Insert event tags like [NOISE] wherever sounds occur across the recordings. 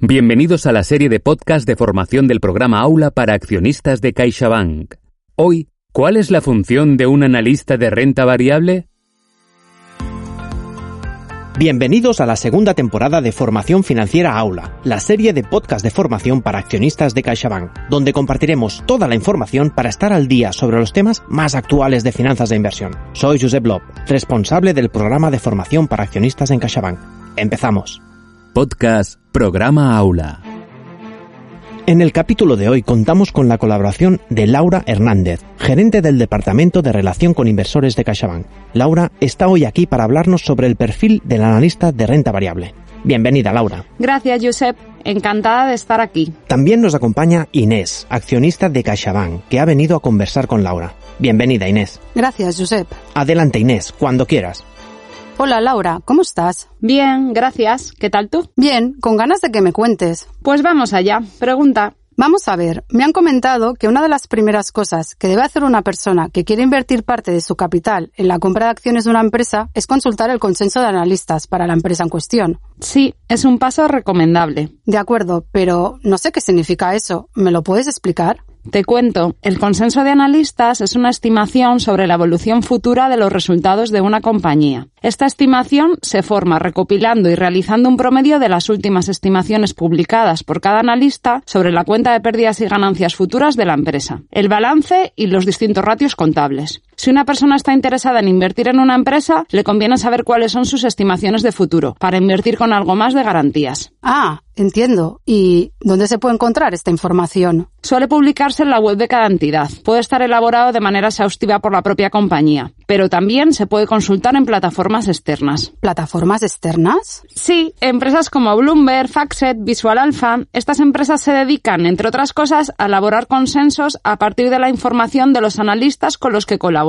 Bienvenidos a la serie de podcast de formación del programa Aula para accionistas de CaixaBank. Hoy, ¿cuál es la función de un analista de renta variable? Bienvenidos a la segunda temporada de Formación Financiera Aula, la serie de podcast de formación para accionistas de CaixaBank, donde compartiremos toda la información para estar al día sobre los temas más actuales de finanzas de inversión. Soy Josep Lob, responsable del programa de formación para accionistas en CaixaBank. Empezamos. Podcast Programa Aula. En el capítulo de hoy contamos con la colaboración de Laura Hernández, gerente del Departamento de Relación con Inversores de CaixaBank. Laura está hoy aquí para hablarnos sobre el perfil del analista de renta variable. Bienvenida, Laura. Gracias, Josep. Encantada de estar aquí. También nos acompaña Inés, accionista de CaixaBank, que ha venido a conversar con Laura. Bienvenida, Inés. Gracias, Josep. Adelante, Inés, cuando quieras. Hola Laura, ¿cómo estás? Bien, gracias. ¿Qué tal tú? Bien, con ganas de que me cuentes. Pues vamos allá. Pregunta. Vamos a ver, me han comentado que una de las primeras cosas que debe hacer una persona que quiere invertir parte de su capital en la compra de acciones de una empresa es consultar el consenso de analistas para la empresa en cuestión. Sí, es un paso recomendable. De acuerdo, pero no sé qué significa eso. ¿Me lo puedes explicar? Te cuento, el consenso de analistas es una estimación sobre la evolución futura de los resultados de una compañía. Esta estimación se forma recopilando y realizando un promedio de las últimas estimaciones publicadas por cada analista sobre la cuenta de pérdidas y ganancias futuras de la empresa, el balance y los distintos ratios contables. Si una persona está interesada en invertir en una empresa, le conviene saber cuáles son sus estimaciones de futuro, para invertir con algo más de garantías. Ah, entiendo. ¿Y dónde se puede encontrar esta información? Suele publicarse en la web de cada entidad. Puede estar elaborado de manera exhaustiva por la propia compañía, pero también se puede consultar en plataformas externas. ¿Plataformas externas? Sí, empresas como Bloomberg, Factset, Visual Alpha. Estas empresas se dedican, entre otras cosas, a elaborar consensos a partir de la información de los analistas con los que colaboran.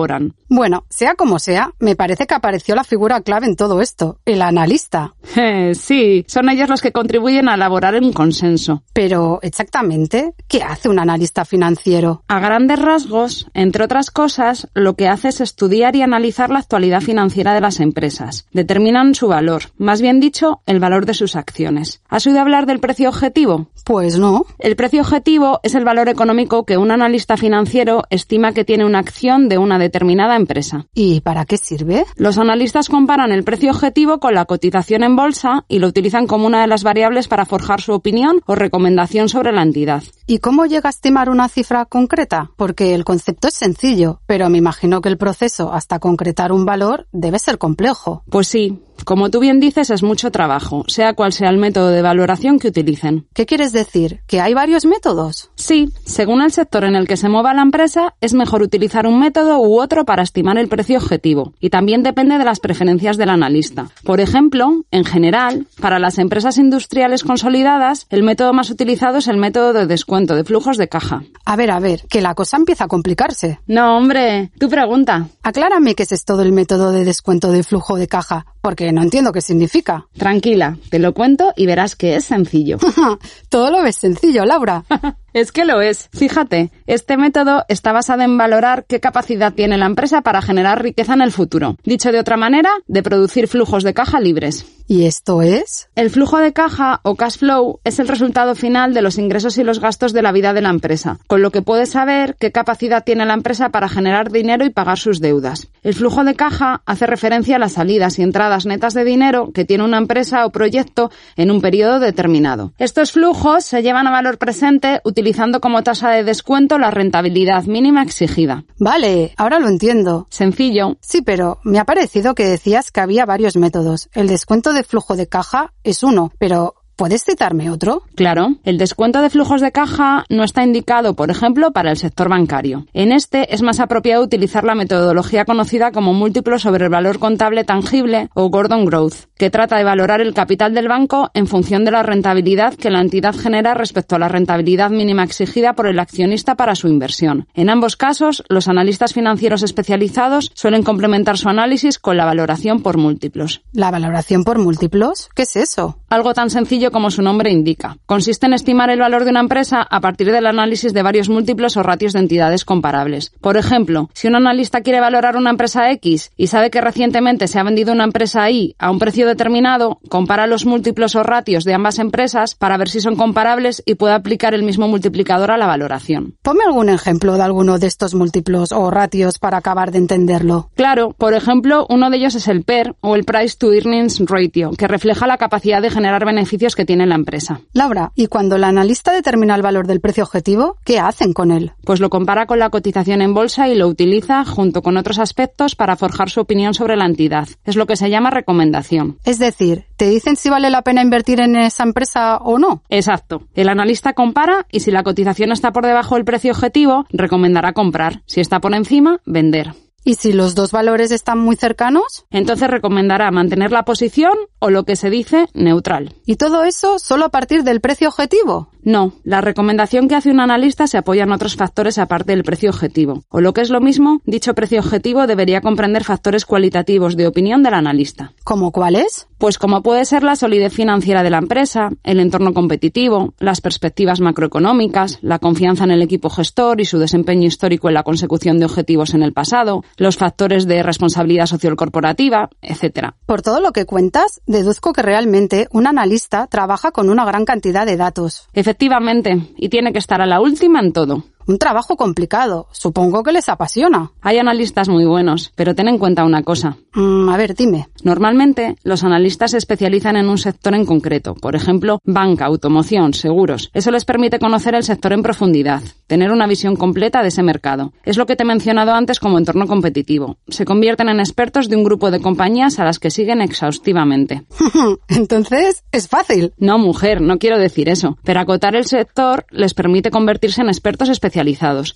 Bueno, sea como sea, me parece que apareció la figura clave en todo esto, el analista. [LAUGHS] sí, son ellos los que contribuyen a elaborar un consenso. Pero, exactamente, ¿qué hace un analista financiero? A grandes rasgos, entre otras cosas, lo que hace es estudiar y analizar la actualidad financiera de las empresas. Determinan su valor, más bien dicho, el valor de sus acciones. ¿Has oído hablar del precio objetivo? Pues no. El precio objetivo es el valor económico que un analista financiero estima que tiene una acción de una determinada empresa. ¿Y para qué sirve? Los analistas comparan el precio objetivo con la cotización en bolsa y lo utilizan como una de las variables para forjar su opinión o recomendación sobre la entidad. ¿Y cómo llega a estimar una cifra concreta? Porque el concepto es sencillo, pero me imagino que el proceso hasta concretar un valor debe ser complejo. Pues sí, como tú bien dices, es mucho trabajo, sea cual sea el método de valoración que utilicen. ¿Qué quieres decir? ¿Que hay varios métodos? Sí, según el sector en el que se mueva la empresa, es mejor utilizar un método u otro para estimar el precio objetivo, y también depende de las preferencias del analista. Por ejemplo, en general, para las empresas industriales consolidadas, el método más utilizado es el método de descuento de flujos de caja. A ver, a ver, que la cosa empieza a complicarse. No, hombre, tu pregunta. Aclárame qué es esto del método de descuento de flujo de caja, porque no entiendo qué significa. Tranquila, te lo cuento y verás que es sencillo. [LAUGHS] Todo lo ves sencillo, Laura. [LAUGHS] Es que lo es. Fíjate, este método está basado en valorar qué capacidad tiene la empresa para generar riqueza en el futuro. Dicho de otra manera, de producir flujos de caja libres. ¿Y esto es? El flujo de caja o cash flow es el resultado final de los ingresos y los gastos de la vida de la empresa, con lo que puedes saber qué capacidad tiene la empresa para generar dinero y pagar sus deudas. El flujo de caja hace referencia a las salidas y entradas netas de dinero que tiene una empresa o proyecto en un periodo determinado. Estos flujos se llevan a valor presente utilizando como tasa de descuento la rentabilidad mínima exigida. Vale, ahora lo entiendo. Sencillo. Sí, pero me ha parecido que decías que había varios métodos. El descuento de flujo de caja es uno, pero ¿Puedes citarme otro? Claro. El descuento de flujos de caja no está indicado, por ejemplo, para el sector bancario. En este es más apropiado utilizar la metodología conocida como múltiplo sobre el valor contable tangible o Gordon Growth, que trata de valorar el capital del banco en función de la rentabilidad que la entidad genera respecto a la rentabilidad mínima exigida por el accionista para su inversión. En ambos casos, los analistas financieros especializados suelen complementar su análisis con la valoración por múltiplos. ¿La valoración por múltiplos? ¿Qué es eso? Algo tan sencillo como su nombre indica. Consiste en estimar el valor de una empresa a partir del análisis de varios múltiplos o ratios de entidades comparables. Por ejemplo, si un analista quiere valorar una empresa X y sabe que recientemente se ha vendido una empresa Y a un precio determinado, compara los múltiplos o ratios de ambas empresas para ver si son comparables y puede aplicar el mismo multiplicador a la valoración. Ponme algún ejemplo de alguno de estos múltiplos o ratios para acabar de entenderlo. Claro, por ejemplo, uno de ellos es el PER o el Price to Earnings Ratio, que refleja la capacidad de generar beneficios que tiene la empresa. Laura, ¿y cuando el analista determina el valor del precio objetivo, qué hacen con él? Pues lo compara con la cotización en bolsa y lo utiliza junto con otros aspectos para forjar su opinión sobre la entidad. Es lo que se llama recomendación. Es decir, ¿te dicen si vale la pena invertir en esa empresa o no? Exacto. El analista compara y si la cotización está por debajo del precio objetivo, recomendará comprar. Si está por encima, vender. ¿Y si los dos valores están muy cercanos? Entonces recomendará mantener la posición o lo que se dice neutral. ¿Y todo eso solo a partir del precio objetivo? No, la recomendación que hace un analista se apoya en otros factores aparte del precio objetivo. O lo que es lo mismo, dicho precio objetivo debería comprender factores cualitativos de opinión del analista. ¿Cómo cuáles? Pues como puede ser la solidez financiera de la empresa, el entorno competitivo, las perspectivas macroeconómicas, la confianza en el equipo gestor y su desempeño histórico en la consecución de objetivos en el pasado, los factores de responsabilidad social corporativa, etc. Por todo lo que cuentas, deduzco que realmente un analista trabaja con una gran cantidad de datos. Efectivamente, y tiene que estar a la última en todo. Un trabajo complicado. Supongo que les apasiona. Hay analistas muy buenos, pero ten en cuenta una cosa. Mm, a ver, dime. Normalmente, los analistas se especializan en un sector en concreto, por ejemplo, banca, automoción, seguros. Eso les permite conocer el sector en profundidad, tener una visión completa de ese mercado. Es lo que te he mencionado antes como entorno competitivo. Se convierten en expertos de un grupo de compañías a las que siguen exhaustivamente. [LAUGHS] Entonces, es fácil. No, mujer, no quiero decir eso. Pero acotar el sector les permite convertirse en expertos especializados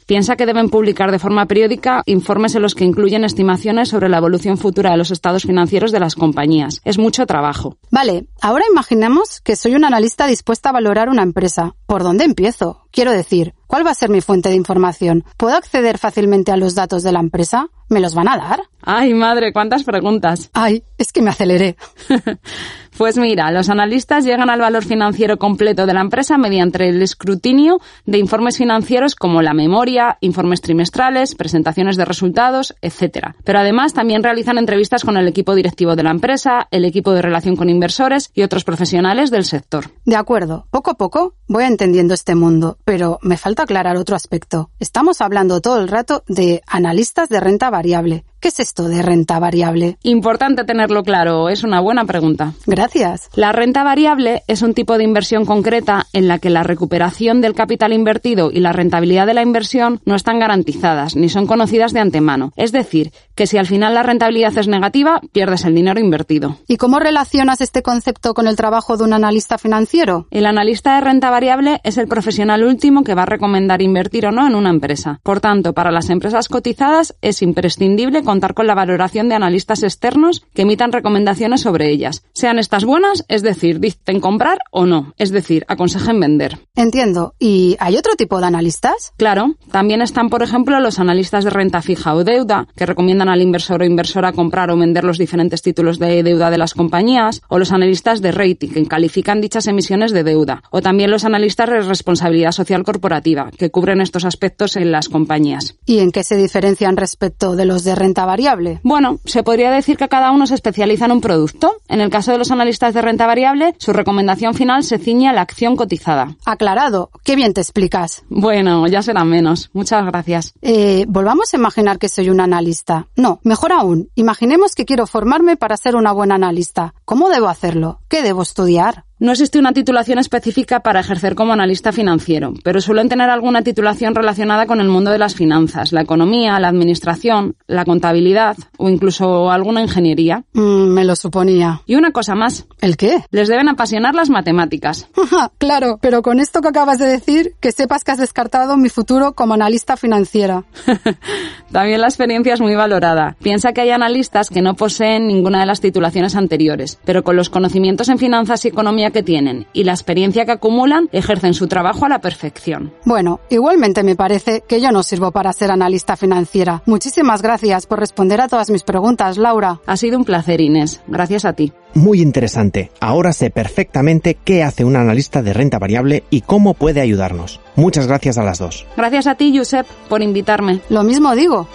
Piensa que deben publicar de forma periódica informes en los que incluyen estimaciones sobre la evolución futura de los estados financieros de las compañías. Es mucho trabajo. Vale, ahora imaginemos que soy un analista dispuesta a valorar una empresa. ¿Por dónde empiezo? Quiero decir, ¿cuál va a ser mi fuente de información? ¿Puedo acceder fácilmente a los datos de la empresa? ¿Me los van a dar? Ay, madre, cuántas preguntas. Ay, es que me aceleré. [LAUGHS] pues mira, los analistas llegan al valor financiero completo de la empresa mediante el escrutinio de informes financieros como la memoria, informes trimestrales, presentaciones de resultados, etc. Pero además también realizan entrevistas con el equipo directivo de la empresa, el equipo de relación con inversores y otros profesionales del sector. De acuerdo, poco a poco voy entendiendo este mundo, pero me falta aclarar otro aspecto. Estamos hablando todo el rato de analistas de renta variable. ¿Qué es esto de renta variable? Importante tenerlo claro, es una buena pregunta. Gracias. La renta variable es un tipo de inversión concreta en la que la recuperación del capital invertido y la rentabilidad de la inversión no están garantizadas ni son conocidas de antemano. Es decir, que si al final la rentabilidad es negativa, pierdes el dinero invertido. ¿Y cómo relacionas este concepto con el trabajo de un analista financiero? El analista de renta variable es el profesional último que va a recomendar invertir o no en una empresa. Por tanto, para las empresas cotizadas es imprescindible contar con la valoración de analistas externos que emitan recomendaciones sobre ellas. Sean estas buenas, es decir, dicten comprar o no, es decir, aconsejen vender. Entiendo. ¿Y hay otro tipo de analistas? Claro. También están, por ejemplo, los analistas de renta fija o deuda, que recomiendan al inversor o inversora comprar o vender los diferentes títulos de deuda de las compañías, o los analistas de rating, que califican dichas emisiones de deuda, o también los analistas de responsabilidad social corporativa, que cubren estos aspectos en las compañías. ¿Y en qué se diferencian respecto de los de renta variable? Bueno, se podría decir que cada uno se especializa en un producto. En el caso de los analistas de renta variable, su recomendación final se ciñe a la acción cotizada. Aclarado. Qué bien te explicas. Bueno, ya será menos. Muchas gracias. Eh, volvamos a imaginar que soy un analista. No, mejor aún, imaginemos que quiero formarme para ser una buena analista. ¿Cómo debo hacerlo? ¿Qué debo estudiar? No existe una titulación específica para ejercer como analista financiero, pero suelen tener alguna titulación relacionada con el mundo de las finanzas, la economía, la administración, la contabilidad o incluso alguna ingeniería. Mm, me lo suponía. Y una cosa más. ¿El qué? Les deben apasionar las matemáticas. [LAUGHS] claro, pero con esto que acabas de decir, que sepas que has descartado mi futuro como analista financiera. [LAUGHS] También la experiencia es muy valorada. Piensa que hay analistas que no poseen ninguna de las titulaciones anteriores, pero con los conocimientos en finanzas y economía que tienen y la experiencia que acumulan ejercen su trabajo a la perfección. Bueno, igualmente me parece que yo no sirvo para ser analista financiera. Muchísimas gracias por responder a todas mis preguntas, Laura. Ha sido un placer, Inés. Gracias a ti. Muy interesante. Ahora sé perfectamente qué hace un analista de renta variable y cómo puede ayudarnos. Muchas gracias a las dos. Gracias a ti, Josep, por invitarme. Lo mismo digo.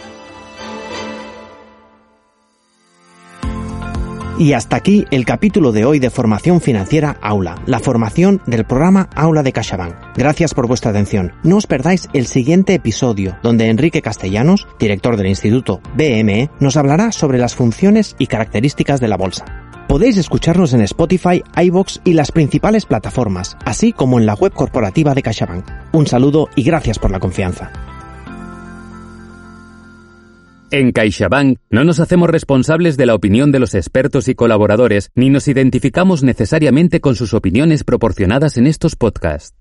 Y hasta aquí el capítulo de hoy de Formación Financiera Aula, la formación del programa Aula de CaixaBank. Gracias por vuestra atención. No os perdáis el siguiente episodio, donde Enrique Castellanos, director del Instituto BME, nos hablará sobre las funciones y características de la bolsa. Podéis escucharnos en Spotify, iVoox y las principales plataformas, así como en la web corporativa de CaixaBank. Un saludo y gracias por la confianza. En CaixaBank no nos hacemos responsables de la opinión de los expertos y colaboradores ni nos identificamos necesariamente con sus opiniones proporcionadas en estos podcasts.